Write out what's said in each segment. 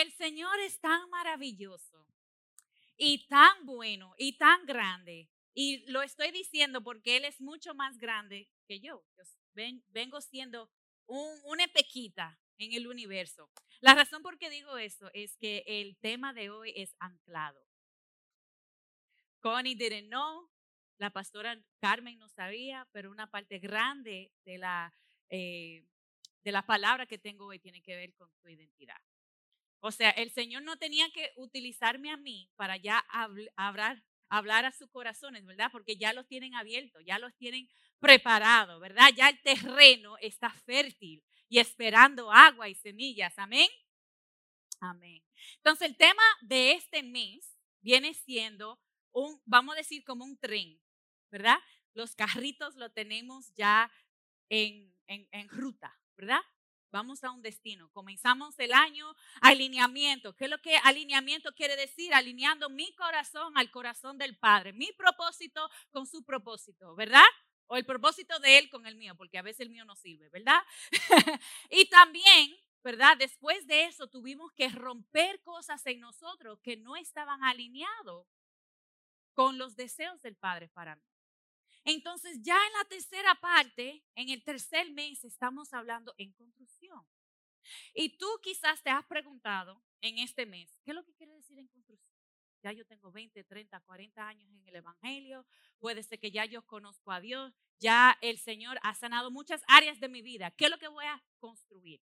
el Señor es tan maravilloso y tan bueno y tan grande. Y lo estoy diciendo porque Él es mucho más grande que yo. vengo siendo una pequita en el universo. La razón por qué digo eso es que el tema de hoy es anclado. Connie didn't know, la pastora Carmen no sabía, pero una parte grande de la, eh, de la palabra que tengo hoy tiene que ver con tu identidad. O sea, el Señor no tenía que utilizarme a mí para ya hablar, hablar a sus corazones, ¿verdad? Porque ya los tienen abiertos, ya los tienen preparados, ¿verdad? Ya el terreno está fértil y esperando agua y semillas. Amén. Amén. Entonces, el tema de este mes viene siendo un, vamos a decir, como un tren, ¿verdad? Los carritos lo tenemos ya en, en, en ruta, ¿verdad? Vamos a un destino. Comenzamos el año, alineamiento. ¿Qué es lo que alineamiento quiere decir? Alineando mi corazón al corazón del Padre. Mi propósito con su propósito, ¿verdad? O el propósito de Él con el mío, porque a veces el mío no sirve, ¿verdad? y también, ¿verdad? Después de eso tuvimos que romper cosas en nosotros que no estaban alineados con los deseos del Padre para mí. Entonces ya en la tercera parte, en el tercer mes, estamos hablando en construcción. Y tú quizás te has preguntado en este mes, ¿qué es lo que quiere decir en construcción? Ya yo tengo 20, 30, 40 años en el Evangelio, puede ser que ya yo conozco a Dios, ya el Señor ha sanado muchas áreas de mi vida. ¿Qué es lo que voy a construir?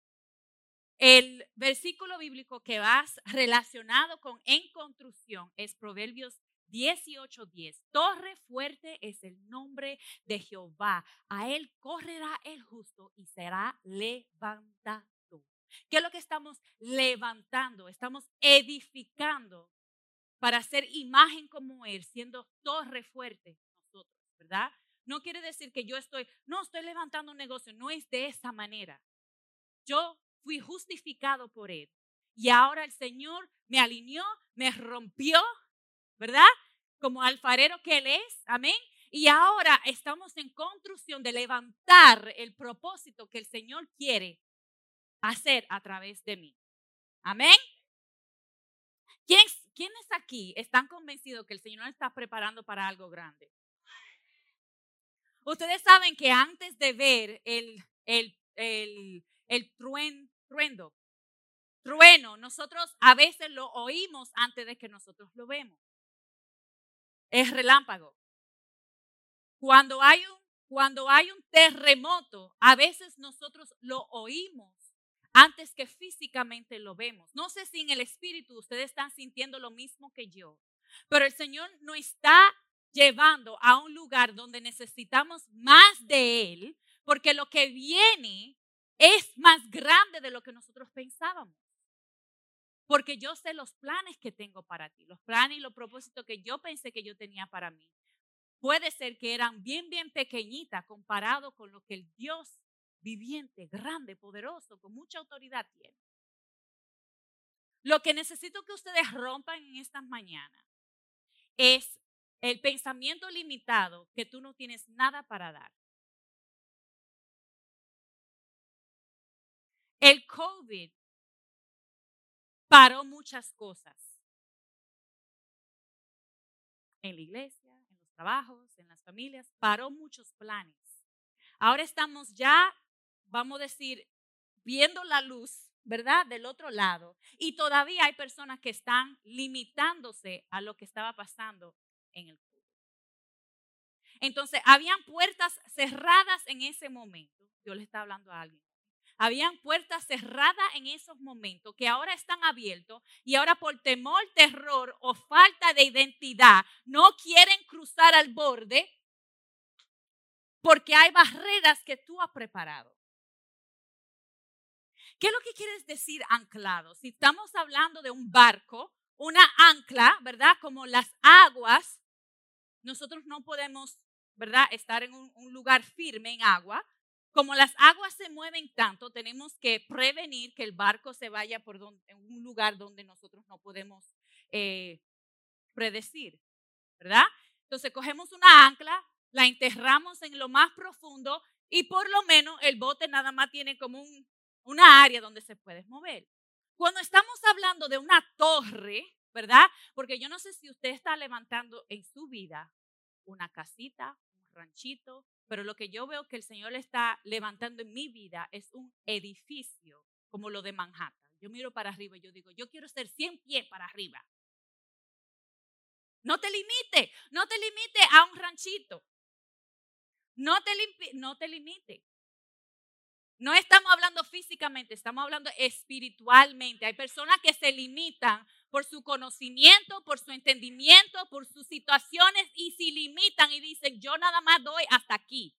El versículo bíblico que vas relacionado con en construcción es Proverbios 18:10. Torre fuerte es el nombre de Jehová. A él correrá el justo y será levantado. ¿Qué es lo que estamos levantando? Estamos edificando para ser imagen como Él, siendo torre fuerte nosotros, ¿verdad? No quiere decir que yo estoy, no estoy levantando un negocio, no es de esa manera. Yo fui justificado por Él y ahora el Señor me alineó, me rompió, ¿verdad? Como alfarero que Él es, amén. Y ahora estamos en construcción de levantar el propósito que el Señor quiere hacer a través de mí. Amén. ¿Quién, ¿Quiénes aquí están convencidos que el Señor está preparando para algo grande? Ustedes saben que antes de ver el, el, el, truendo, trueno, nosotros a veces lo oímos antes de que nosotros lo vemos. Es relámpago. Cuando hay un, terremoto, a veces nosotros lo oímos antes que físicamente lo vemos. No sé si en el espíritu ustedes están sintiendo lo mismo que yo, pero el Señor no está llevando a un lugar donde necesitamos más de Él, porque lo que viene es más grande de lo que nosotros pensábamos. Porque yo sé los planes que tengo para ti, los planes y los propósitos que yo pensé que yo tenía para mí. Puede ser que eran bien, bien pequeñitas comparado con lo que el Dios viviente, grande, poderoso, con mucha autoridad tiene. Lo que necesito que ustedes rompan en estas mañanas es el pensamiento limitado que tú no tienes nada para dar. El COVID paró muchas cosas. En la iglesia, en los trabajos, en las familias, paró muchos planes. Ahora estamos ya vamos a decir, viendo la luz, ¿verdad? Del otro lado. Y todavía hay personas que están limitándose a lo que estaba pasando en el COVID. Entonces, habían puertas cerradas en ese momento. Yo le estaba hablando a alguien. Habían puertas cerradas en esos momentos que ahora están abiertos y ahora por temor, terror o falta de identidad no quieren cruzar al borde porque hay barreras que tú has preparado. ¿Qué es lo que quieres decir anclado? Si estamos hablando de un barco, una ancla, ¿verdad? Como las aguas, nosotros no podemos, ¿verdad? Estar en un, lugar firme en agua. Como las aguas se mueven tanto, tenemos que prevenir que el barco se vaya por en un lugar donde nosotros no podemos eh, predecir, ¿verdad? Entonces cogemos una ancla, la enterramos en lo más profundo y por lo menos el bote nada más tiene como un una área donde se puede mover. Cuando estamos hablando de una torre, ¿verdad? Porque yo no sé si usted está levantando en su vida una casita, ranchito, pero lo que yo veo que el Señor está levantando en mi vida es un edificio como lo de Manhattan. Yo miro para arriba y yo digo, yo quiero ser 100 pies para arriba. No te limite, no te limite a un ranchito. No te, no te limite. No estamos hablando físicamente, estamos hablando espiritualmente. Hay personas que se limitan por su conocimiento, por su entendimiento, por sus situaciones y se limitan y dicen, yo nada más doy hasta aquí.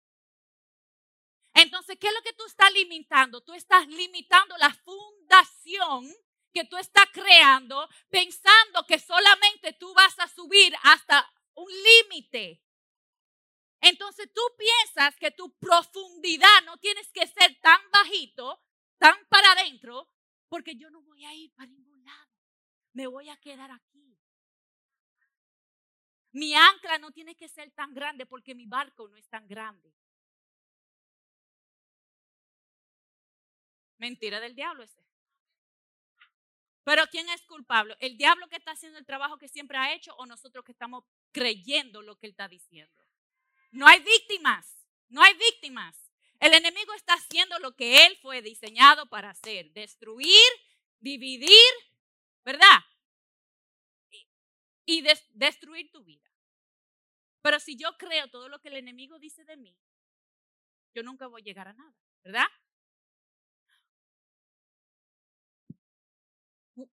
Entonces, ¿qué es lo que tú estás limitando? Tú estás limitando la fundación que tú estás creando pensando que solamente tú vas a subir hasta un límite. Entonces tú piensas que tu profundidad no tienes que ser tan bajito, tan para adentro, porque yo no voy a ir para ningún. Me voy a quedar aquí. Mi ancla no tiene que ser tan grande porque mi barco no es tan grande. Mentira del diablo ese. Pero ¿quién es culpable? ¿El diablo que está haciendo el trabajo que siempre ha hecho o nosotros que estamos creyendo lo que él está diciendo? No hay víctimas, no hay víctimas. El enemigo está haciendo lo que él fue diseñado para hacer, destruir, dividir, ¿verdad? Y, destruir tu vida. Pero si yo creo todo lo que el enemigo dice de mí, yo nunca voy a llegar a nada, ¿verdad?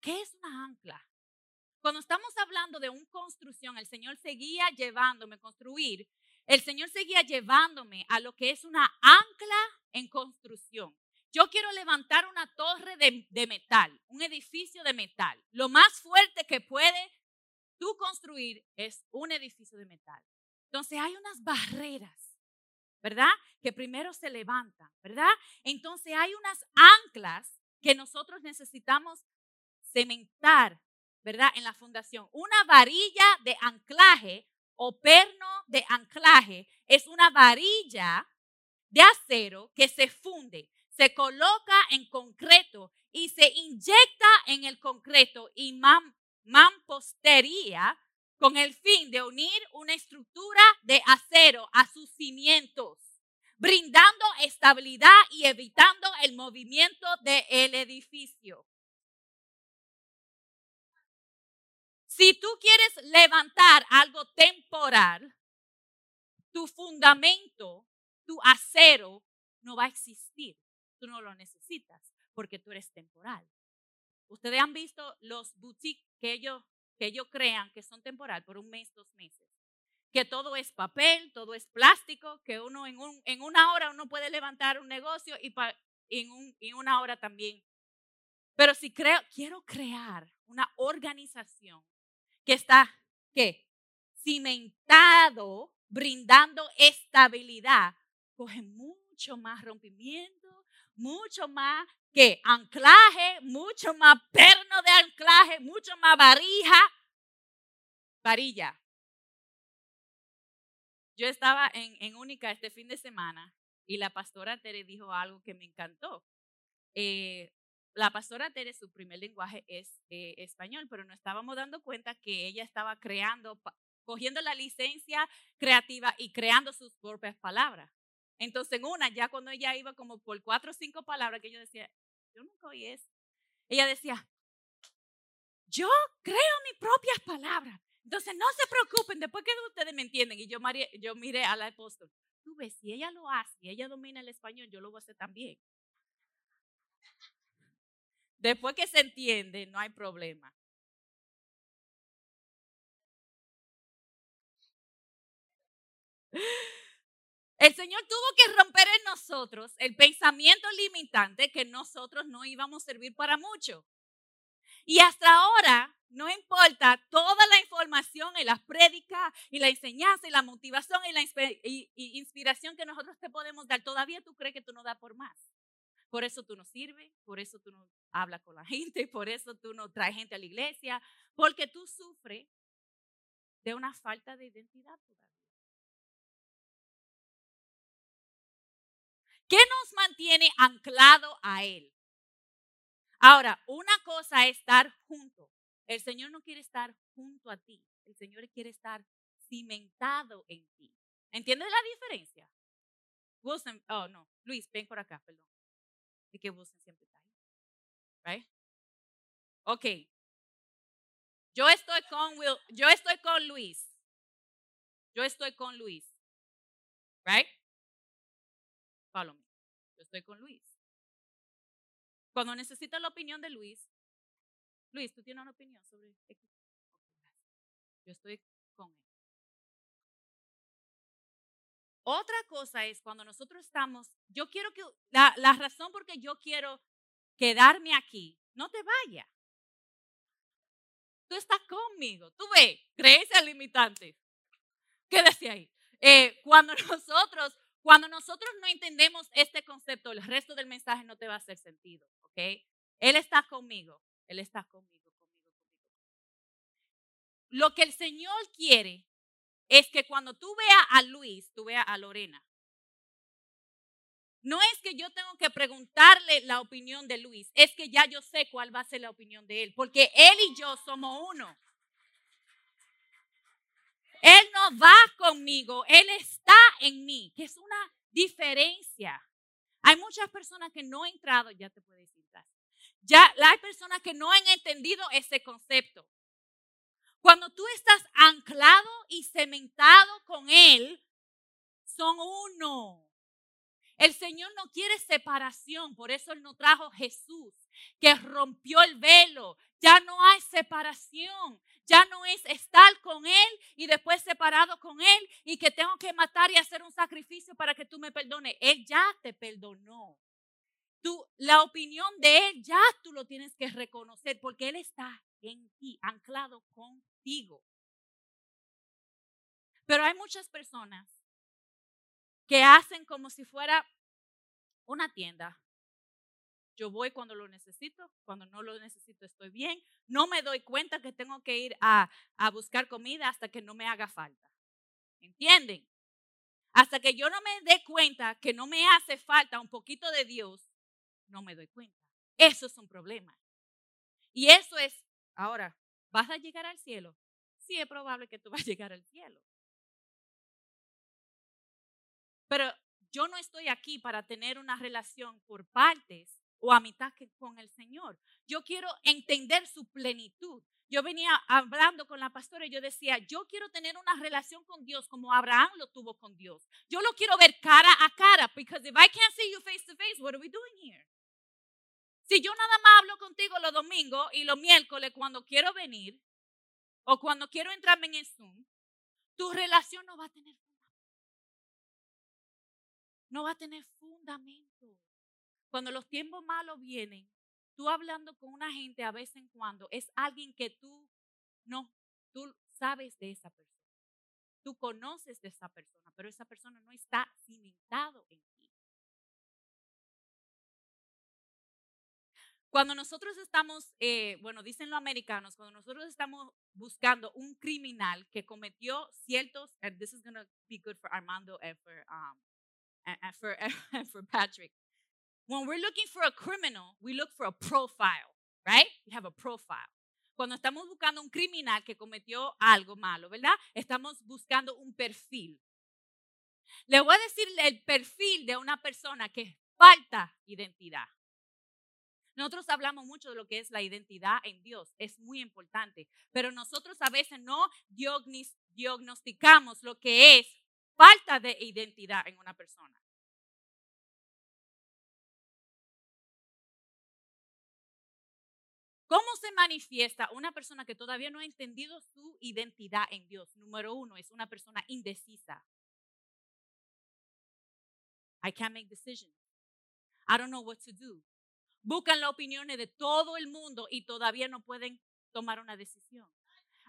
¿Qué es una ancla? Cuando estamos hablando de una construcción, el Señor seguía llevándome a construir el Señor seguía llevándome a lo que es una ancla en construcción. Yo quiero levantar una torre de, metal, un edificio de metal. Lo más fuerte que puede tú construir es un edificio de metal. Entonces hay unas barreras, ¿verdad? Que primero se levantan, ¿verdad? Entonces hay unas anclas que nosotros necesitamos cementar, ¿verdad? En la fundación. Una varilla de anclaje o perno de anclaje es una varilla de acero que se funde, se coloca en concreto y se inyecta en el concreto y mampostería con el fin de unir una estructura de acero a sus cimientos, brindando estabilidad y evitando el movimiento del edificio. Si tú quieres levantar algo temporal, tu fundamento, tu acero, no va a existir. Tú no lo necesitas porque tú eres temporal. Ustedes han visto los boutiques que ellos, que ellos crean que son temporal por un mes, dos meses. Que todo es papel, todo es plástico, que uno en, un, en una hora uno puede levantar un negocio y en, un, en una hora también. Pero si creo, quiero crear una organización que está, ¿qué? Cimentado, brindando estabilidad, coge mucho más rompimiento, mucho más que anclaje, mucho más perno de anclaje, mucho más varija, varilla. Yo estaba en, en Única este fin de semana y la pastora Tere dijo algo que me encantó. Eh, la pastora Tere, su primer lenguaje es eh, español, pero nos estábamos dando cuenta que ella estaba creando, cogiendo la licencia creativa y creando sus propias palabras. Entonces, en una, ya cuando ella iba como por cuatro o cinco palabras, que yo decía, yo nunca oí eso. Ella decía, yo creo mis propias palabras. Entonces, no se preocupen, después que ustedes me entienden. Y yo, yo miré a la apóstol. Tú ves, si ella lo hace, y ella domina el español, yo lo voy a hacer también. Después que se entiende, no hay problema. El Señor tuvo que romper en nosotros el pensamiento limitante que nosotros no íbamos a servir para mucho. Y hasta ahora, no importa toda la información y las prédicas y la enseñanza y la motivación y la inspiración que nosotros te podemos dar, todavía tú crees que tú no das por más. Por eso tú no sirves, por eso tú no hablas con la gente, por eso tú no traes gente a la iglesia, porque tú sufres de una falta de identidad. ¿Qué nos mantiene anclado a Él? Ahora, una cosa es estar junto El Señor no quiere estar junto a ti. El Señor quiere estar cimentado en ti. ¿Entiendes la diferencia? Wilson, oh no, Luis, ven por acá, perdón. Y que Wilson siempre está ahí. Right? Ok. Yo estoy con Will, yo estoy con Luis. Yo estoy con Luis. Right? Yo estoy con Luis. Cuando necesita la opinión de Luis, Luis, ¿tú tienes una opinión sobre X? Yo estoy con él. Otra cosa es cuando nosotros estamos, yo quiero que, la, la razón por que yo quiero quedarme aquí, no te vayas. Tú estás conmigo, tú ves, creencias limitantes. Quédese ahí. Eh, cuando nosotros, cuando nosotros no entendemos este concepto, el resto del mensaje no te va a hacer sentido, ¿ok? Él está conmigo, Él está conmigo, conmigo, conmigo. Lo que el Señor quiere es que cuando tú veas a Luis, tú veas a Lorena. No es que yo tengo que preguntarle la opinión de Luis, es que ya yo sé cuál va a ser la opinión de él, porque él y yo somos uno. Él no va conmigo, él está en mí, que es una diferencia. Hay muchas personas que no han entrado, ya te puedes decir, ya hay personas que no han entendido ese concepto. Cuando tú estás anclado y cementado con Él, son uno. El Señor no quiere separación, por eso Él no trajo Jesús, que rompió el velo. Ya no hay separación, ya no es estar con Él y después separado con Él y que tengo que matar y hacer un sacrificio para que tú me perdones. Él ya te perdonó. Tú, la opinión de Él ya tú lo tienes que reconocer porque Él está en ti, anclado contigo. Pero hay muchas personas que hacen como si fuera una tienda. Yo voy cuando lo necesito, cuando no lo necesito estoy bien. No me doy cuenta que tengo que ir a, buscar comida hasta que no me haga falta. ¿Entienden? Hasta que yo no me dé cuenta que no me hace falta un poquito de Dios, no me doy cuenta. Eso es un problema. Y eso es Ahora, ¿vas a llegar al cielo? Sí, es probable que tú vas a llegar al cielo. Pero yo no estoy aquí para tener una relación por partes o a mitad con el Señor. Yo quiero entender su plenitud. Yo venía hablando con la pastora y yo decía, yo quiero tener una relación con Dios como Abraham lo tuvo con Dios. Yo lo quiero ver cara a cara, because if I can't see you face to face, what are we doing here? Si yo nada más hablo contigo los domingos y los miércoles cuando quiero venir o cuando quiero entrarme en el Zoom, tu relación no va a tener. No va a tener fundamento. Cuando los tiempos malos vienen, tú hablando con una gente a vez en cuando, es alguien que tú no, tú sabes de esa persona. Tú conoces de esa persona, pero esa persona no está cimentado en Cuando nosotros estamos, eh, bueno, dicen los americanos, cuando nosotros estamos buscando un criminal que cometió ciertos, and this is going to be good for Armando and for, um, and, for, and for Patrick. When we're looking for a criminal, we look for a profile, right? We have a profile. Cuando estamos buscando un criminal que cometió algo malo, ¿verdad? Estamos buscando un perfil. Le voy a decir el perfil de una persona que falta identidad. Nosotros hablamos mucho de lo que es la identidad en Dios, es muy importante, pero nosotros a veces no diagnosticamos lo que es falta de identidad en una persona. ¿Cómo se manifiesta una persona que todavía no ha entendido su identidad en Dios? Número uno, es una persona indecisa. I can't make decisions. I don't know what to do buscan las opiniones de todo el mundo y todavía no pueden tomar una decisión.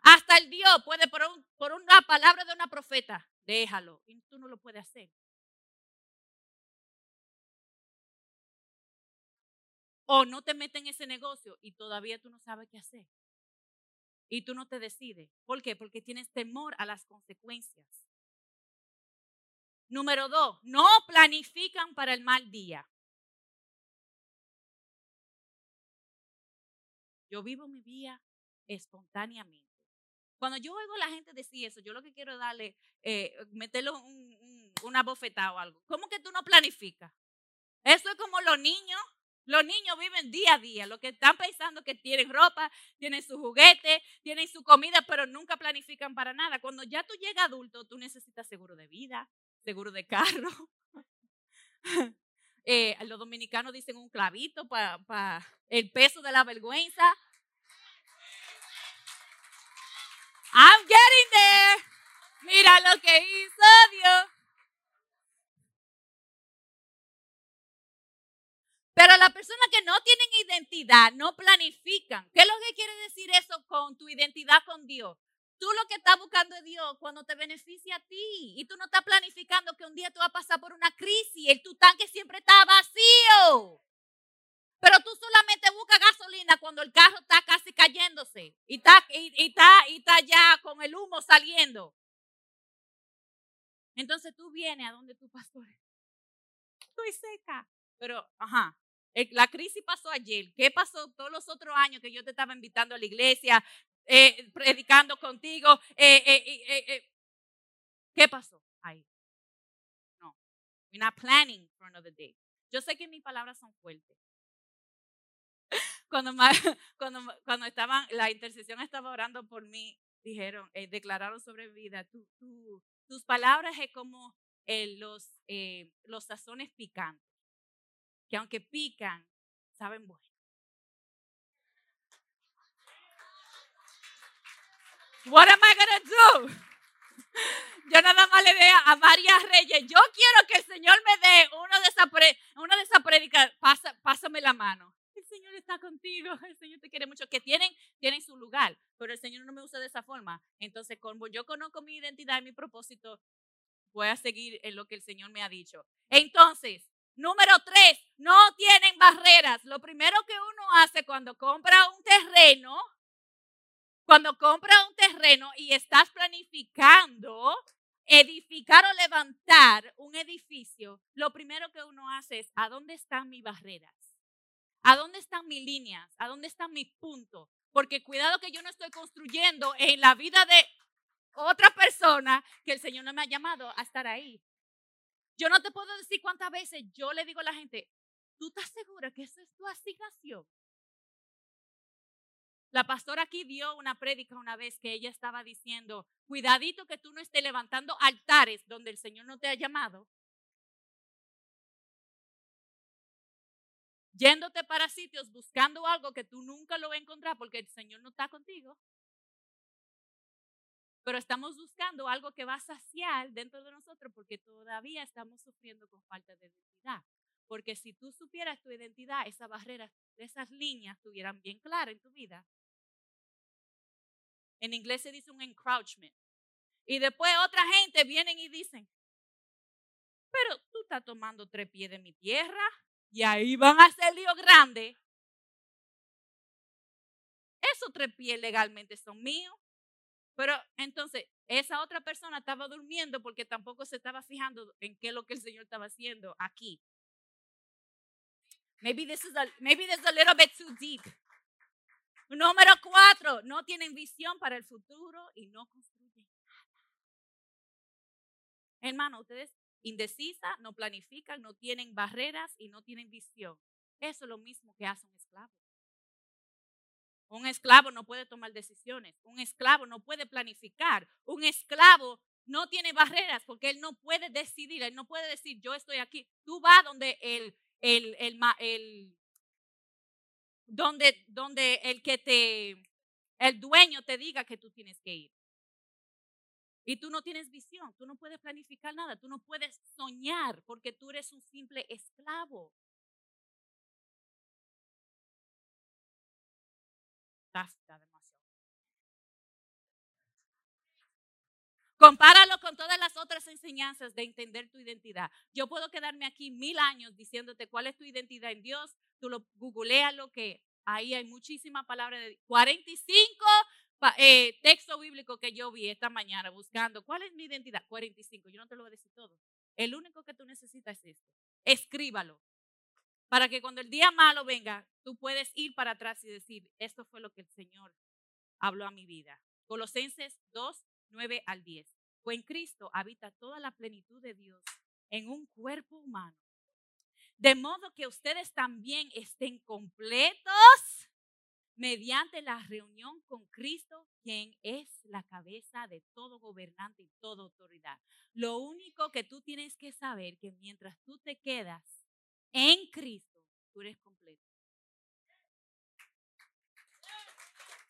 Hasta el Dios puede por, por una palabra de una profeta, déjalo, y tú no lo puedes hacer. O no te meten en ese negocio y todavía tú no sabes qué hacer. Y tú no te decides. ¿Por qué? Porque tienes temor a las consecuencias. Número dos, no planifican para el mal día. Yo vivo mi vida espontáneamente. Cuando yo oigo a la gente decir eso, yo lo que quiero es darle, eh, meterle una bofetada o algo. ¿Cómo que tú no planificas? Eso es como los niños. Los niños viven día a día. Lo que están pensando que tienen ropa, tienen su juguete, tienen su comida, pero nunca planifican para nada. Cuando ya tú llegas adulto, tú necesitas seguro de vida, seguro de carro. Eh, los dominicanos dicen un clavito para el peso de la vergüenza. I'm getting there. Mira lo que hizo Dios. Pero las personas que no tienen identidad no planifican. ¿Qué es lo que quiere decir eso con tu identidad con Dios? Tú lo que estás buscando es Dios cuando te beneficia a ti. Y tú no estás planificando que un día tú vas a pasar por una crisis. y tu tanque siempre está vacío. Pero tú solamente buscas gasolina cuando el carro está casi cayéndose y está, y, está, y está ya con el humo saliendo. Entonces tú vienes a donde tu pastor. Estoy seca. Pero, ajá, la crisis pasó ayer. ¿Qué pasó todos los otros años que yo te estaba invitando a la iglesia, eh, predicando contigo? Eh, eh, ¿Qué pasó ahí? No. We're not planning for another day. Yo sé que mis palabras son fuertes, cuando, cuando, cuando estaban, la intercesión estaba orando por mí, dijeron, eh, declararon sobre vida, tus palabras es como eh, los, eh, los sazones picantes, que aunque pican, saben bueno. What am I gonna do? Yo nada más le veo a María Reyes. Yo quiero que el Señor me dé uno de esas una de esas pásame la mano el Señor está contigo, el Señor te quiere mucho, que tienen, tienen su lugar, pero el Señor no me usa de esa forma. Entonces, como yo conozco mi identidad y mi propósito, voy a seguir en lo que el Señor me ha dicho. Entonces, número tres, no tienen barreras. Lo primero que uno hace cuando compra un terreno, cuando compra un terreno y estás planificando edificar o levantar un edificio, lo primero que uno hace es, ¿a dónde están mis barreras? ¿A dónde están mis líneas? ¿A dónde están mis puntos? Porque cuidado que yo no estoy construyendo en la vida de otra persona que el Señor no me ha llamado a estar ahí. Yo no te puedo decir cuántas veces yo le digo a la gente, ¿tú estás segura que esa es tu asignación? La pastora aquí dio una prédica una vez que ella estaba diciendo, cuidadito que tú no estés levantando altares donde el Señor no te ha llamado yéndote para sitios buscando algo que tú nunca lo vas a encontrar porque el Señor no está contigo. Pero estamos buscando algo que va a saciar dentro de nosotros porque todavía estamos sufriendo con falta de identidad. Porque si tú supieras tu identidad, esas barreras, esas líneas estuvieran bien claras en tu vida. En inglés se dice un encroachment. Y después otra gente vienen y dicen, pero tú estás tomando tres pies de mi tierra. Y ahí van a hacer lío grande. Esos tres pies legalmente son míos. Pero entonces, esa otra persona estaba durmiendo porque tampoco se estaba fijando en qué es lo que el Señor estaba haciendo aquí. Maybe this is a, maybe this is a little bit too deep. Número cuatro, no tienen visión para el futuro y no construyen nada. Hermano, ustedes indecisa, no planifican, no tienen barreras y no tienen visión. Eso es lo mismo que hace un esclavo. Un esclavo no puede tomar decisiones, un esclavo no puede planificar, un esclavo no tiene barreras porque él no puede decidir, él no puede decir yo estoy aquí. Tú vas donde el, el, el, el donde, donde el que te, el dueño te diga que tú tienes que ir. Y tú no tienes visión, tú no puedes planificar nada, tú no puedes soñar porque tú eres un simple esclavo. Compáralo con todas las otras enseñanzas de entender tu identidad. Yo puedo quedarme aquí mil años diciéndote cuál es tu identidad en Dios. Tú lo googleas lo que ahí hay muchísima palabra de 45 eh, texto bíblico que yo vi esta mañana buscando, ¿cuál es mi identidad? 45, yo no te lo voy a decir todo. El único que tú necesitas es esto. Escríbalo. Para que cuando el día malo venga, tú puedes ir para atrás y decir, esto fue lo que el Señor habló a mi vida. Colosenses 2, 9 al 10. Pues en Cristo habita toda la plenitud de Dios en un cuerpo humano. De modo que ustedes también estén completos mediante la reunión con Cristo, quien es la cabeza de todo gobernante y toda autoridad. Lo único que tú tienes que saber que mientras tú te quedas en Cristo, tú eres completo.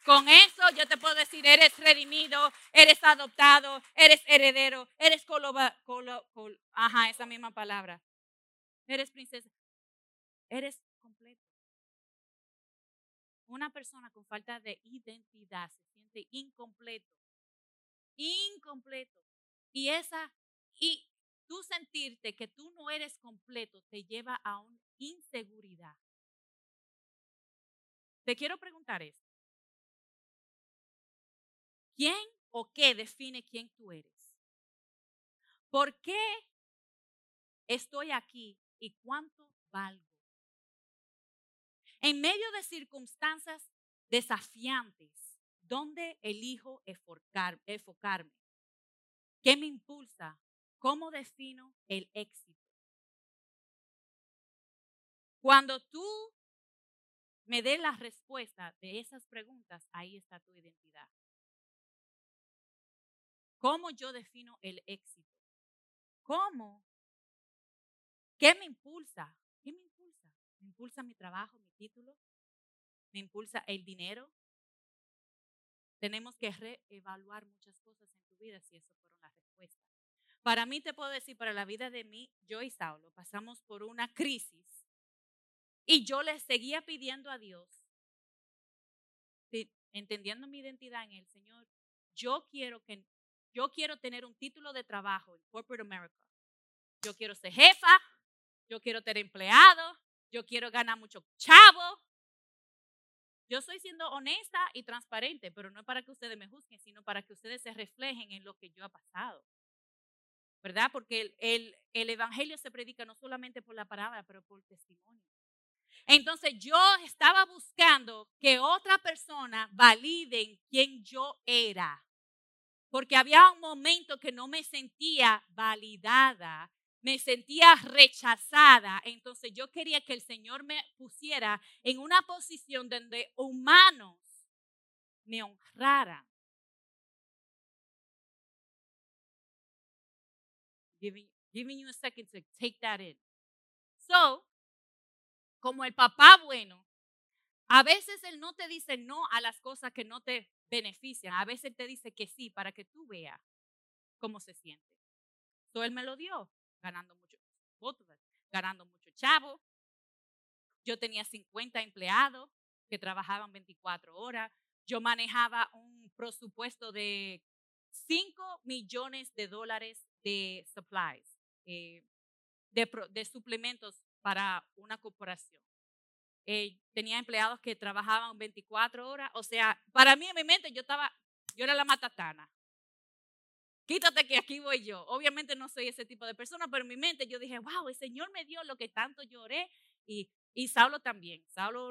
Con eso yo te puedo decir, eres redimido, eres adoptado, eres heredero, eres colo, ajá, esa misma palabra. Eres princesa. Eres completo. Una persona con falta de identidad se siente incompleto. Incompleto. Y esa, y tú sentirte que tú no eres completo te lleva a una inseguridad. Te quiero preguntar esto. ¿Quién o qué define quién tú eres? ¿Por qué estoy aquí y cuánto valgo? En medio de circunstancias desafiantes, ¿dónde elijo enfocarme? ¿Qué me impulsa? ¿Cómo defino el éxito? Cuando tú me des la respuesta de esas preguntas, ahí está tu identidad. ¿Cómo yo defino el éxito? ¿Cómo? ¿Qué me impulsa? ¿Qué me impulsa? ¿Me impulsa mi trabajo, mi título? ¿Me impulsa el dinero? Tenemos que reevaluar muchas cosas en tu vida si eso fueron las respuestas. Para mí te puedo decir, para la vida de mí, yo y Saulo pasamos por una crisis y yo le seguía pidiendo a Dios, entendiendo mi identidad en el Señor, yo quiero que yo quiero tener un título de trabajo en corporate America. Yo quiero ser jefa, yo quiero tener empleado, yo quiero ganar mucho chavo. Yo estoy siendo honesta y transparente, pero no para que ustedes me juzguen, sino para que ustedes se reflejen en lo que yo he pasado. ¿Verdad? Porque el, el, el evangelio se predica no solamente por la palabra, pero por testimonio. Entonces yo estaba buscando que otra persona valide quién yo era. Porque había un momento que no me sentía validada me sentía rechazada. Entonces yo quería que el Señor me pusiera en una posición donde humanos me honraran. Giving, giving you a second to take that in. So, como el papá bueno, a veces él no te dice no a las cosas que no te benefician. A veces te dice que sí para que tú veas cómo se siente. So, él me lo dio ganando mucho, ganando mucho chavo. Yo tenía 50 empleados que trabajaban 24 horas. Yo manejaba un presupuesto de 5 millones de dólares de supplies, eh, de, de, suplementos para una corporación. Eh, tenía empleados que trabajaban 24 horas. O sea, para mí en mi mente yo estaba, yo era la matatana quítate que aquí voy yo. Obviamente no soy ese tipo de persona, pero en mi mente yo dije, wow, el Señor me dio lo que tanto lloré y, y Saulo también. Saulo,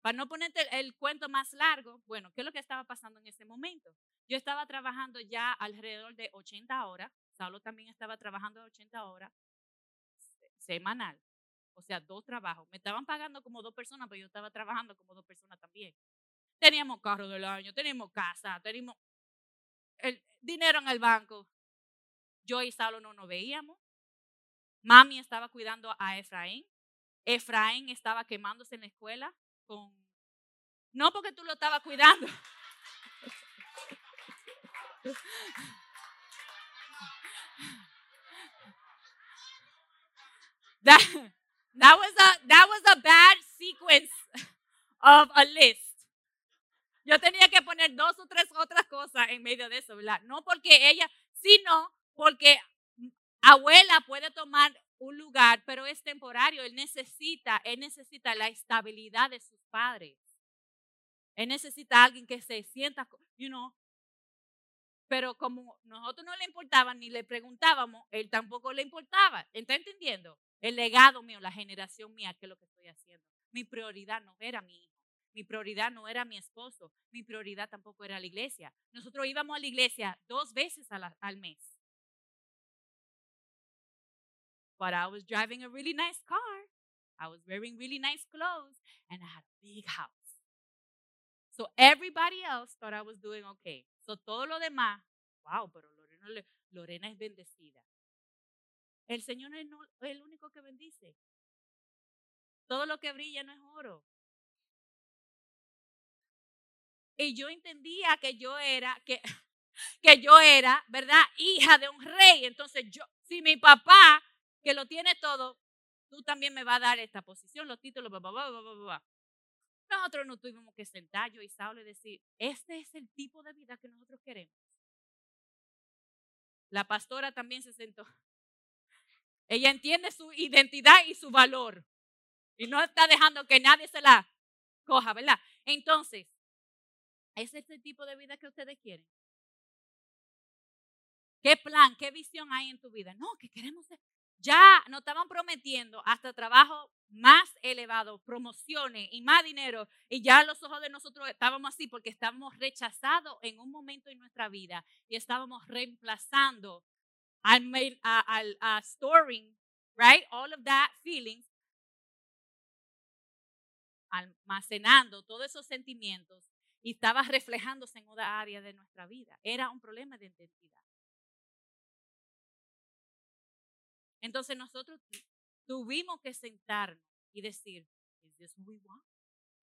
para no ponerte el, cuento más largo, bueno, ¿qué es lo que estaba pasando en ese momento? Yo estaba trabajando ya alrededor de 80 horas, Saulo también estaba trabajando 80 horas semanal, o sea, dos trabajos. Me estaban pagando como dos personas, pero yo estaba trabajando como dos personas también. Teníamos carro del año, teníamos casa, teníamos, el dinero en el banco. Yo y Saulo no nos veíamos. Mami estaba cuidando a Efraín. Efraín estaba quemándose en la escuela con... No porque tú lo estabas cuidando. That, was a, that was a bad sequence of a list. Yo tenía que poner dos o tres otras cosas en medio de eso, ¿verdad? No porque ella, sino porque abuela puede tomar un lugar, pero es temporario. Él necesita, él necesita la estabilidad de sus padres. Él necesita alguien que se sienta, you know. Pero como nosotros no le importaba ni le preguntábamos, él tampoco le importaba. ¿Está entendiendo? El legado mío, la generación mía, ¿qué es lo que estoy haciendo? Mi prioridad no era mi hijo. Mi prioridad no era mi esposo, mi prioridad tampoco era la iglesia. Nosotros íbamos a la iglesia dos veces al mes. But I was driving a really nice car. I was wearing really nice clothes and I had a big house. So everybody else thought I was doing okay. So todo lo demás, wow, pero Lorena, Lorena es bendecida. El Señor es el único que bendice. Todo lo que brilla no es oro. Y yo entendía que yo era, que, yo era, ¿verdad? Hija de un rey. Entonces yo, si mi papá, que lo tiene todo, tú también me vas a dar esta posición, los títulos, bla, bla, bla, bla, bla. Nosotros no tuvimos que sentar yo y Saulo y decir, este es el tipo de vida que nosotros queremos. La pastora también se sentó. Ella entiende su identidad y su valor. Y no está dejando que nadie se la coja, ¿verdad? Entonces, ¿es este tipo de vida que ustedes quieren? ¿Qué plan, qué visión hay en tu vida? No, que queremos ser. Ya nos estaban prometiendo hasta trabajo más elevado, promociones y más dinero. Y ya los ojos de nosotros estábamos así porque estábamos rechazados en un momento en nuestra vida y estábamos reemplazando al, al, al storing, right? All of that feelings almacenando todos esos sentimientos y estaba reflejándose en otra área de nuestra vida. Era un problema de identidad. Entonces nosotros tuvimos que sentarnos y decir, ¿Is this what we want?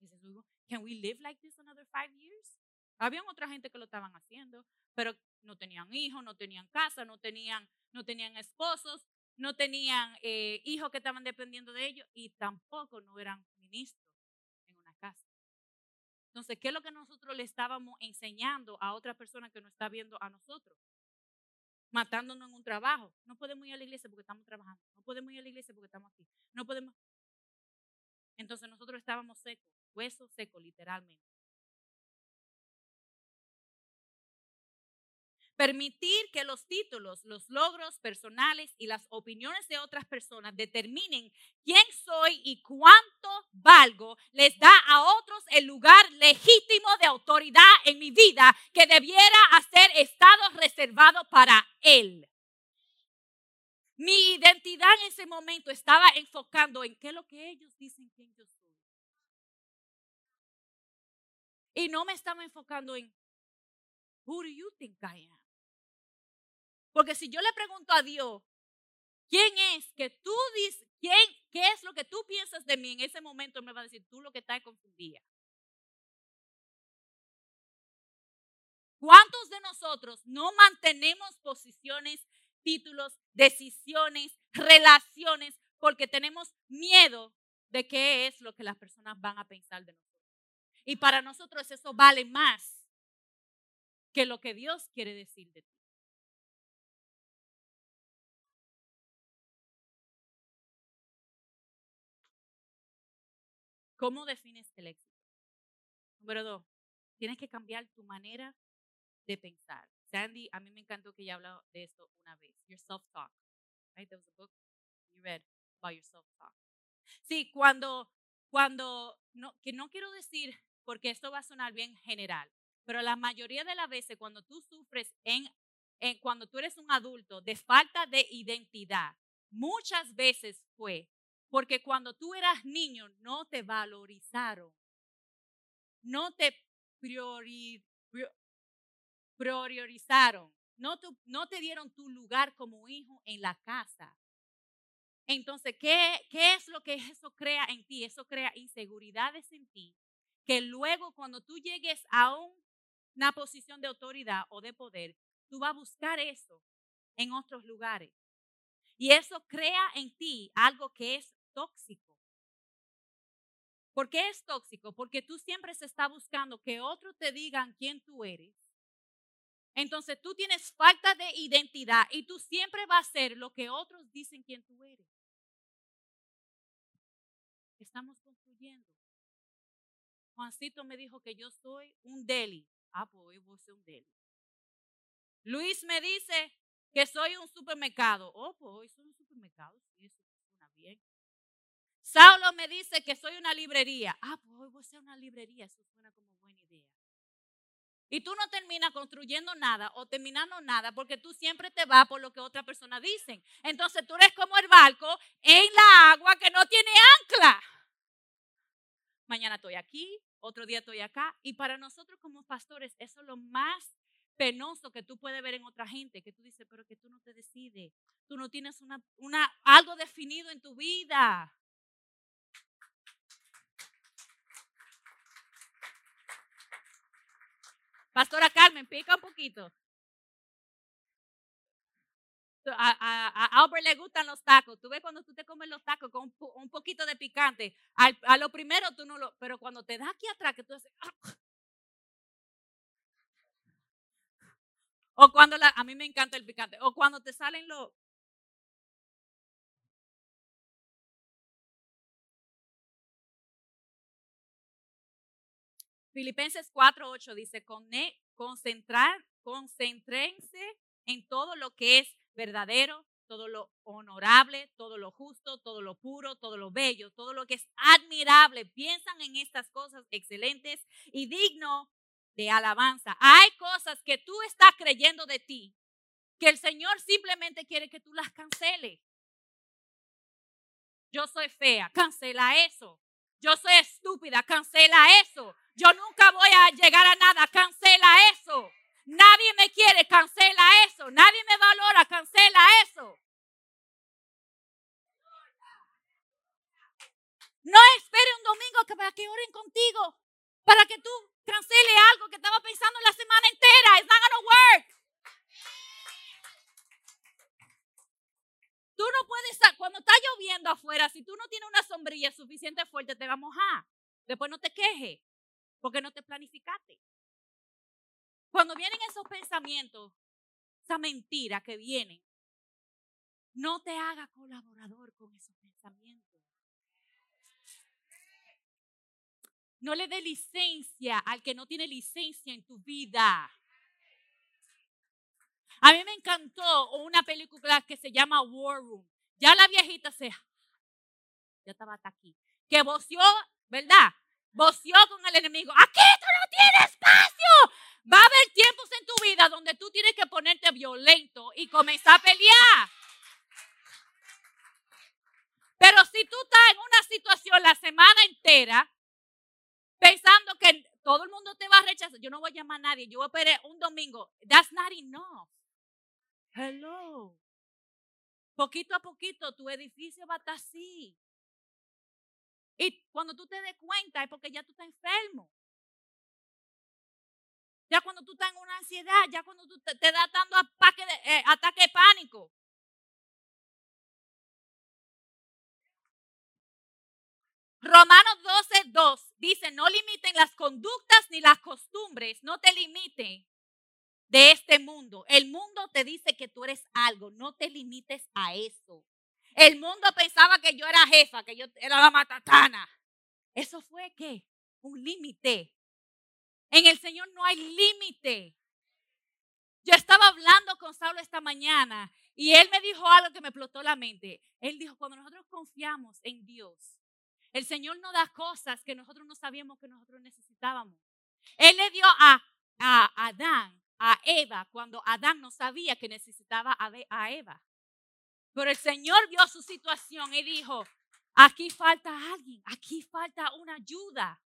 Is this what we want? Can we live like this another five years? Habían otra gente que lo estaban haciendo, pero no tenían hijos, no tenían casa, no tenían, no tenían esposos, no tenían eh, hijos que estaban dependiendo de ellos y tampoco no eran ministros en una casa. Entonces, ¿qué es lo que nosotros le estábamos enseñando a otra persona que nos está viendo a nosotros? Matándonos en un trabajo. No podemos ir a la iglesia porque estamos trabajando. No podemos ir a la iglesia porque estamos aquí. No podemos. Entonces nosotros estábamos secos, hueso seco, literalmente. Permitir que los títulos, los logros personales y las opiniones de otras personas determinen quién soy y cuánto valgo les da a otros el lugar legítimo de autoridad en mi vida que debiera hacer estado reservado para él. Mi identidad en ese momento estaba enfocando en qué es lo que ellos dicen quién yo soy. Y no me estaba enfocando en who do you think I am? Porque si yo le pregunto a Dios, ¿quién es que tú dices, quién, qué es lo que tú piensas de mí? En ese momento me va a decir, tú lo que estás confundida. ¿Cuántos de nosotros no mantenemos posiciones, títulos, decisiones, relaciones, porque tenemos miedo de qué es lo que las personas van a pensar de nosotros? Y para nosotros eso vale más que lo que Dios quiere decir de ti. ¿Cómo defines el éxito? Número dos, tienes que cambiar tu manera de pensar. Sandy, a mí me encantó que ella habló de esto una vez. Your self-talk. Right? There was a book you read about your self-talk. Sí, cuando, cuando, no, que no quiero decir, porque esto va a sonar bien general, pero la mayoría de las veces cuando tú sufres en, en cuando tú eres un adulto de falta de identidad, muchas veces fue porque cuando tú eras niño no te valorizaron, no te priorizaron, no te, no te dieron tu lugar como hijo en la casa. Entonces, ¿qué, ¿qué es lo que eso crea en ti? Eso crea inseguridades en ti, que luego cuando tú llegues a una posición de autoridad o de poder, tú vas a buscar eso en otros lugares. Y eso crea en ti algo que es tóxico. ¿Por qué es tóxico? Porque tú siempre se está buscando que otros te digan quién tú eres. Entonces tú tienes falta de identidad y tú siempre vas a ser lo que otros dicen quién tú eres. Estamos construyendo. Juancito me dijo que yo soy un deli. Ah, pues voy a ser un deli. Luis me dice que soy un supermercado. Oh, pues soy un supermercado. Sí, eso. Saulo me dice que soy una librería. Ah, pues hoy voy a ser una librería. Eso suena como buena idea. Y tú no terminas construyendo nada o terminando nada porque tú siempre te vas por lo que otras personas dicen. Entonces tú eres como el barco en la agua que no tiene ancla. Mañana estoy aquí, otro día estoy acá. Y para nosotros como pastores, eso es lo más penoso que tú puedes ver en otra gente, que tú dices, pero que tú no te decides. Tú no tienes una, algo definido en tu vida. Pastora Carmen, pica un poquito. A, a, Albert le gustan los tacos. Tú ves cuando tú te comes los tacos con un, poquito de picante. a lo primero tú no lo. Pero cuando te da aquí atrás, que tú haces. O cuando la, a mí me encanta el picante. O cuando te salen los. Filipenses 4:8 dice, concentrar, concentrense en todo lo que es verdadero, todo lo honorable, todo lo justo, todo lo puro, todo lo bello, todo lo que es admirable. Piensan en estas cosas excelentes y digno de alabanza. Hay cosas que tú estás creyendo de ti, que el Señor simplemente quiere que tú las canceles. Yo soy fea, cancela eso. Yo soy estúpida, cancela eso. Yo nunca voy a llegar a nada, cancela eso. Nadie me quiere, cancela eso. Nadie me valora, cancela eso. No espere un domingo para que oren contigo, para que tú cancele algo que estaba pensando la semana entera. It's not gonna work. Tú no puedes cuando está lloviendo afuera, si tú no tienes una sombrilla suficiente fuerte, te va a mojar. Después no te quejes, porque no te planificaste. Cuando vienen esos pensamientos, esa mentira que vienen, no te haga colaborador con esos pensamientos. No le dé licencia al que no tiene licencia en tu vida. A mí me encantó una película que se llama War Room. Ya la viejita se... Ya estaba hasta aquí. Que voció, ¿verdad? Voció con el enemigo. Aquí tú no tienes espacio. Va a haber tiempos en tu vida donde tú tienes que ponerte violento y comenzar a pelear. Pero si tú estás en una situación la semana entera pensando que todo el mundo te va a rechazar, yo no voy a llamar a nadie, yo voy a esperar un domingo. That's not enough. Hello. Poquito a poquito tu edificio va a estar así. Y cuando tú te des cuenta es porque ya tú estás enfermo. Ya cuando tú estás en una ansiedad, ya cuando tú te, te da dando ataque de, eh, ataque de pánico. Romanos 12, 2 dice, no limiten las conductas ni las costumbres, no te limiten de este mundo. El mundo te dice que tú eres algo, no te limites a eso. El mundo pensaba que yo era jefa, que yo era la matatana. Eso fue qué? Un límite. En el Señor no hay límite. Yo estaba hablando con Saulo esta mañana y él me dijo algo que me explotó la mente. Él dijo, cuando nosotros confiamos en Dios, el Señor nos da cosas que nosotros no sabíamos que nosotros necesitábamos. Él le dio a, a Adán, a Eva, cuando Adán no sabía que necesitaba a Eva. Pero el Señor vio su situación y dijo, aquí falta alguien, aquí falta una ayuda.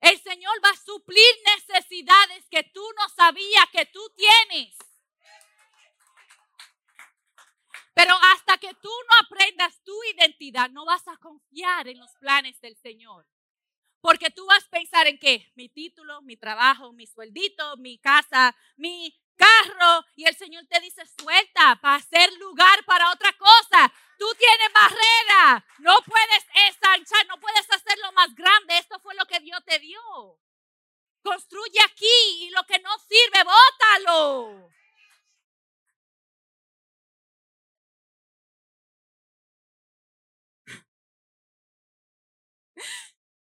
El Señor va a suplir necesidades que tú no sabías que tú tienes. Pero hasta que tú no aprendas tu identidad, no vas a confiar en los planes del Señor. Porque tú en qué? Mi título, mi trabajo, mi sueldito, mi casa, mi carro. Y el Señor te dice, suelta para hacer lugar para otra cosa. Tú tienes barrera. No puedes ensanchar, no puedes hacerlo más grande. Esto fue lo que Dios te dio. Construye aquí y lo que no sirve, bótalo.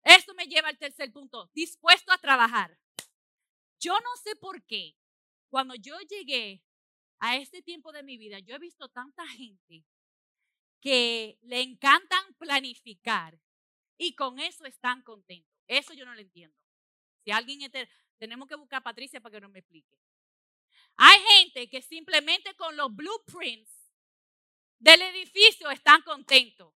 Esto me lleva al tercer punto, dispuesto a trabajar. Yo no sé por qué, cuando yo llegué a este tiempo de mi vida, yo he visto tanta gente que le encantan planificar y con eso están contentos. Eso yo no lo entiendo. Si alguien tenemos que buscar a Patricia para que nos me explique. Hay gente que simplemente con los blueprints del edificio están contentos.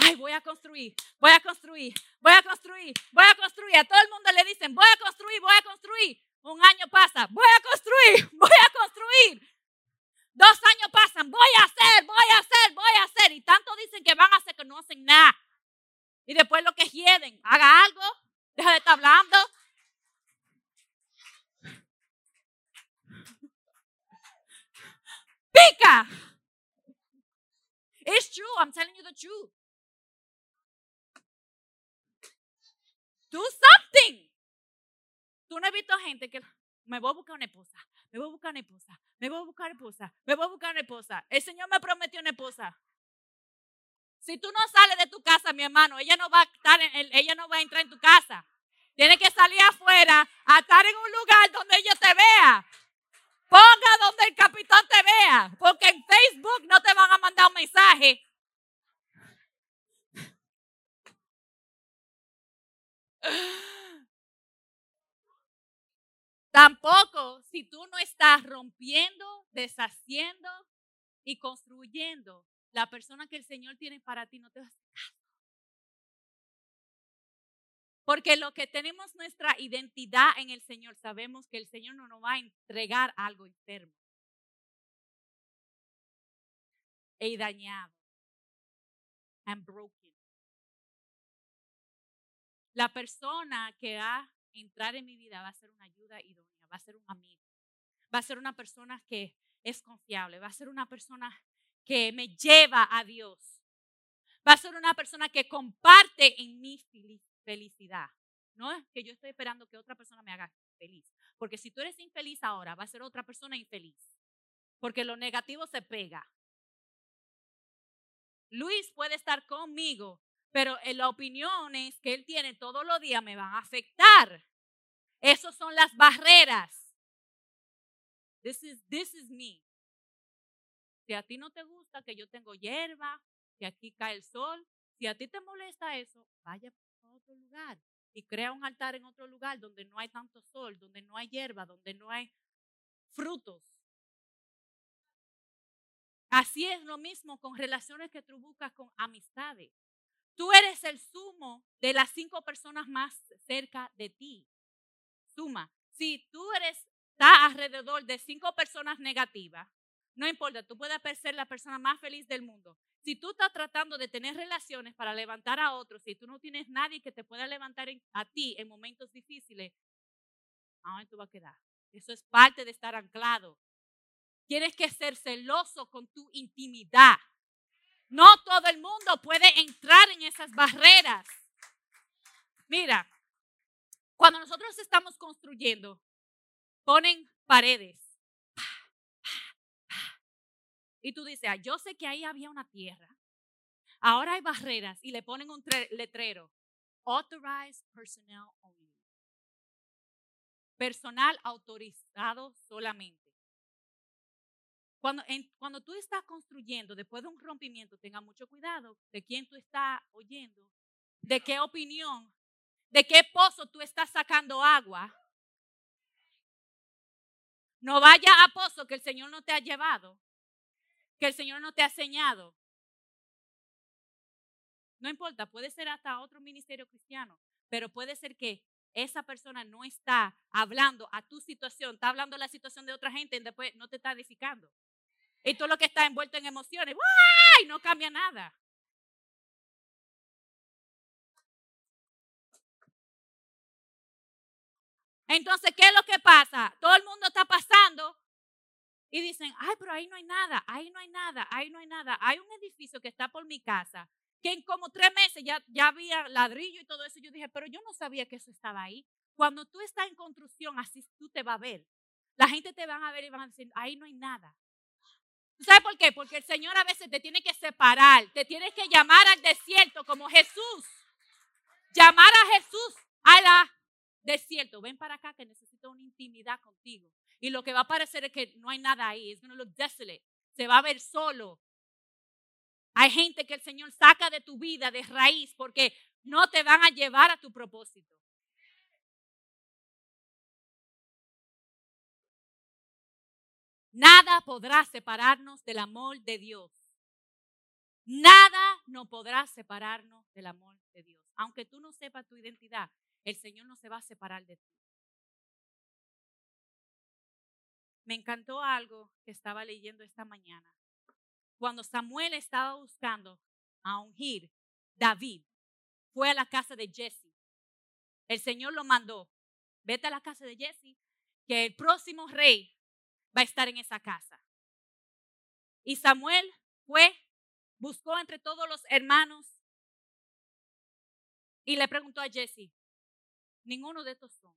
Ay, voy a construir, voy a construir, voy a construir, voy a construir. A todo el mundo le dicen, voy a construir, voy a construir. Un año pasa, voy a construir, voy a construir. Dos años pasan, voy a hacer, voy a hacer, voy a hacer. Y tanto dicen que van a hacer que no hacen nada. Y después lo que quieren, haga algo, deja de estar hablando. Pica. It's true, I'm telling you the truth. Do something. Tú no has visto gente que me voy a buscar una esposa, me voy a buscar una esposa, me voy a buscar una esposa, me voy a buscar una esposa. El Señor me prometió una esposa. Si tú no sales de tu casa, mi hermano, ella no va a estar en, ella no va a entrar en tu casa. Tiene que salir afuera, a estar en un lugar donde ella te vea. Ponga donde el capitán te vea, porque en Facebook no te van a mandar un mensaje. Tampoco si tú no estás rompiendo, deshaciendo y construyendo la persona que el Señor tiene para ti, no te vas a caso. Porque lo que tenemos nuestra identidad en el Señor, sabemos que el Señor no nos va a entregar algo enfermo y dañado and broken. La persona que va a entrar en mi vida va a ser una ayuda idónea, va a ser un amigo, va a ser una persona que es confiable, va a ser una persona que me lleva a Dios. Va a ser una persona que comparte en mi felicidad. No es que yo estoy esperando que otra persona me haga feliz. Porque si tú eres infeliz ahora, va a ser otra persona infeliz. Porque lo negativo se pega. Luis puede estar conmigo, pero en las opiniones que él tiene todos los días me van a afectar. Esas son las barreras. This is, this is me. Si a ti no te gusta que yo tengo hierba, que aquí cae el sol, si a ti te molesta eso, vaya a otro lugar y crea un altar en otro lugar donde no hay tanto sol, donde no hay hierba, donde no hay frutos. Así es lo mismo con relaciones que tú buscas con amistades. Tú eres el sumo de las cinco personas más cerca de ti. Suma. Si tú eres, está alrededor de cinco personas negativas, no importa, tú puedes ser la persona más feliz del mundo. Si tú estás tratando de tener relaciones para levantar a otros, si tú no tienes nadie que te pueda levantar a ti en momentos difíciles, ¿a dónde tú vas a quedar? Eso es parte de estar anclado. Tienes que ser celoso con tu intimidad. No todo el mundo puede entrar en esas barreras. Mira, cuando nosotros estamos construyendo, ponen paredes y tú dices, ah, yo sé que ahí había una tierra. Ahora hay barreras y le ponen un letrero. Authorized personnel only. Personal autorizado solamente. Cuando, cuando tú estás construyendo después de un rompimiento, tenga mucho cuidado de quién tú estás oyendo, de qué opinión, de qué pozo tú estás sacando agua. No vaya a pozo que el Señor no te ha llevado que el Señor no te ha enseñado. No importa, puede ser hasta otro ministerio cristiano, pero puede ser que esa persona no está hablando a tu situación, está hablando a la situación de otra gente y después no te está edificando. Y todo lo que está envuelto en emociones, ¡ay! No cambia nada. Entonces, ¿qué es lo que pasa? Todo el mundo está pasando y dicen, ay, pero ahí no hay nada, ahí no hay nada, ahí no hay nada. Hay un edificio que está por mi casa, que en como tres meses ya, ya había ladrillo y todo eso. Yo dije, pero yo no sabía que eso estaba ahí. Cuando tú estás en construcción, así tú te vas a ver. La gente te va a ver y van a decir, ahí no hay nada. ¿Sabes por qué? Porque el Señor a veces te tiene que separar, te tiene que llamar al desierto como Jesús. Llamar a Jesús al desierto. Ven para acá que necesito una intimidad contigo. Y lo que va a parecer es que no hay nada ahí. Es going look desolate. Se va a ver solo. Hay gente que el Señor saca de tu vida de raíz porque no te van a llevar a tu propósito. Nada podrá separarnos del amor de Dios. Nada no podrá separarnos del amor de Dios. Aunque tú no sepas tu identidad, el Señor no se va a separar de ti. Me encantó algo que estaba leyendo esta mañana. Cuando Samuel estaba buscando a ungir, David fue a la casa de Jesse. El Señor lo mandó. Vete a la casa de Jesse, que el próximo rey va a estar en esa casa. Y Samuel fue, buscó entre todos los hermanos y le preguntó a Jesse, ninguno de estos son.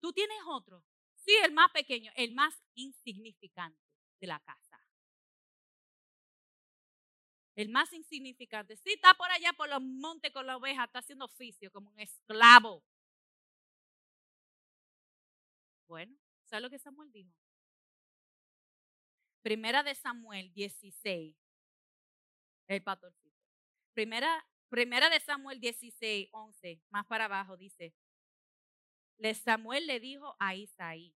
¿Tú tienes otro? Sí, el más pequeño, el más insignificante de la casa. El más insignificante. Sí, está por allá por los montes con la oveja, está haciendo oficio como un esclavo. Bueno, ¿sabes lo que Samuel dijo? Primera de Samuel 16. El pastorcito. Primera, primera de Samuel 16, 11, más para abajo dice, Samuel le dijo a Isaí,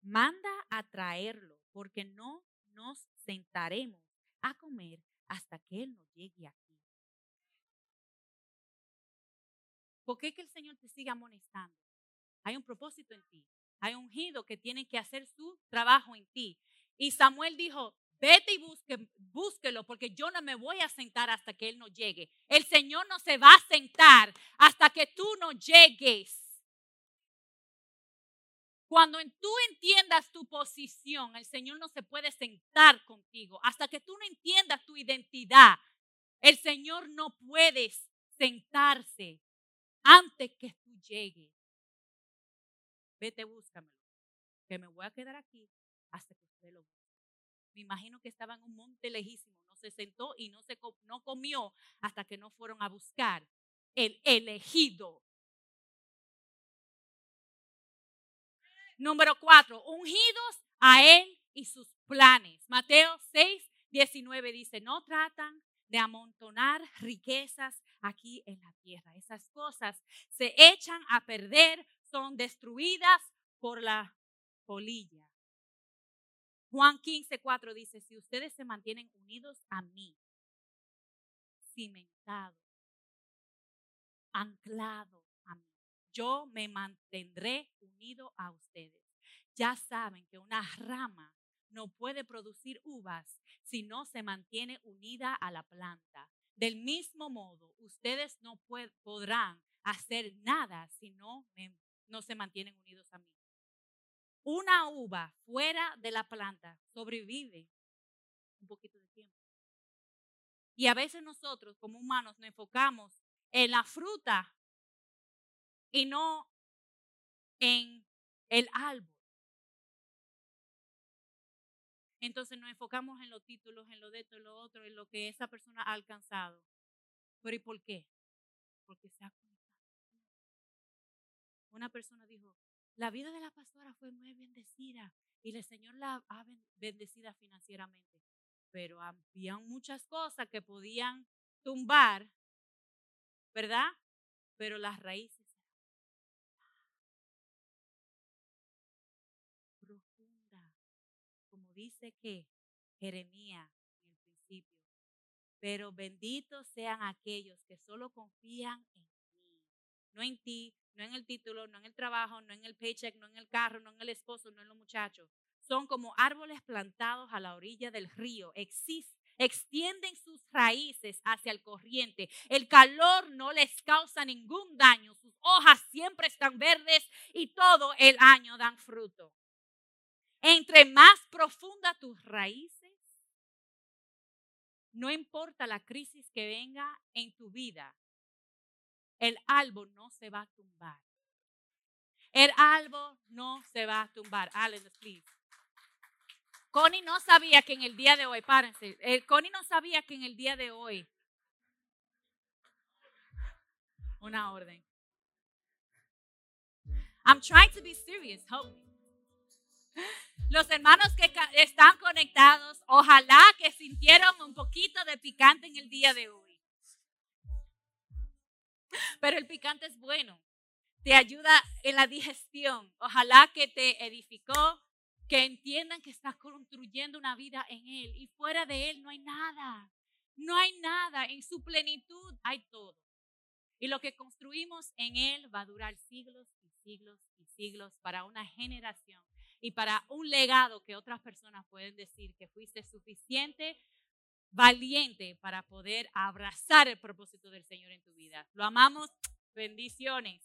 manda a traerlo, porque no nos sentaremos a comer hasta que Él no llegue aquí. ¿Por qué que el Señor te siga amonestando? Hay un propósito en ti. Hay un ungido que tiene que hacer su trabajo en ti. Y Samuel dijo, vete y busque, búsquelo, porque yo no me voy a sentar hasta que Él no llegue. El Señor no se va a sentar hasta que tú no llegues. Cuando tú entiendas tu posición, el Señor no se puede sentar contigo. Hasta que tú no entiendas tu identidad, el Señor no puede sentarse antes que tú llegues. Vete, búscamelo. Que me voy a quedar aquí hasta que usted lo busque. Me imagino que estaba en un monte lejísimo. No se sentó y no, se, no comió hasta que no fueron a buscar el elegido Número cuatro, ungidos a Él y sus planes. Mateo 6, 19 dice, no tratan de amontonar riquezas aquí en la tierra. Esas cosas se echan a perder, son destruidas por la polilla. Juan 15, 4 dice, si ustedes se mantienen unidos a mí, cimentados, anclados yo me mantendré unido a ustedes. Ya saben que una rama no puede producir uvas si no se mantiene unida a la planta. Del mismo modo, ustedes no podrán hacer nada si no, no se mantienen unidos a mí. Una uva fuera de la planta sobrevive un poquito de tiempo. Y a veces nosotros como humanos nos enfocamos en la fruta y no en el árbol. Entonces nos enfocamos en los títulos, en lo de esto, en lo otro, en lo que esa persona ha alcanzado. Pero ¿y por qué? Porque se ha. Una persona dijo, la vida de la pastora fue muy bendecida y el Señor la ha bendecida financieramente. Pero había muchas cosas que podían tumbar, ¿verdad? Pero las raíces dice que Jeremías en el principio, pero benditos sean aquellos que solo confían en mí, no en ti, no en el título, no en el trabajo, no en el paycheck, no en el carro, no en el esposo, no en los muchachos. Son como árboles plantados a la orilla del río. extienden sus raíces hacia el corriente. El calor no les causa ningún daño. Sus hojas siempre están verdes y todo el año dan fruto. Entre más profunda tus raíces, no importa la crisis que venga en tu vida, el árbol no se va a tumbar. El árbol no se va a tumbar. Allen, please. Connie no sabía que en el día de hoy, párense, el Connie no sabía que en el día de hoy, una orden. I'm trying to be serious, help. Los hermanos que están conectados, ojalá que sintieron un poquito de picante en el día de hoy. Pero el picante es bueno. Te ayuda en la digestión. Ojalá que te edificó, que entiendan que estás construyendo una vida en Él y fuera de Él no hay nada. No hay nada. En su plenitud hay todo. Y lo que construimos en Él va a durar siglos y siglos y siglos para una generación y para un legado que otras personas pueden decir que fuiste suficiente, valiente para poder abrazar el propósito del Señor en tu vida. Lo amamos. Bendiciones.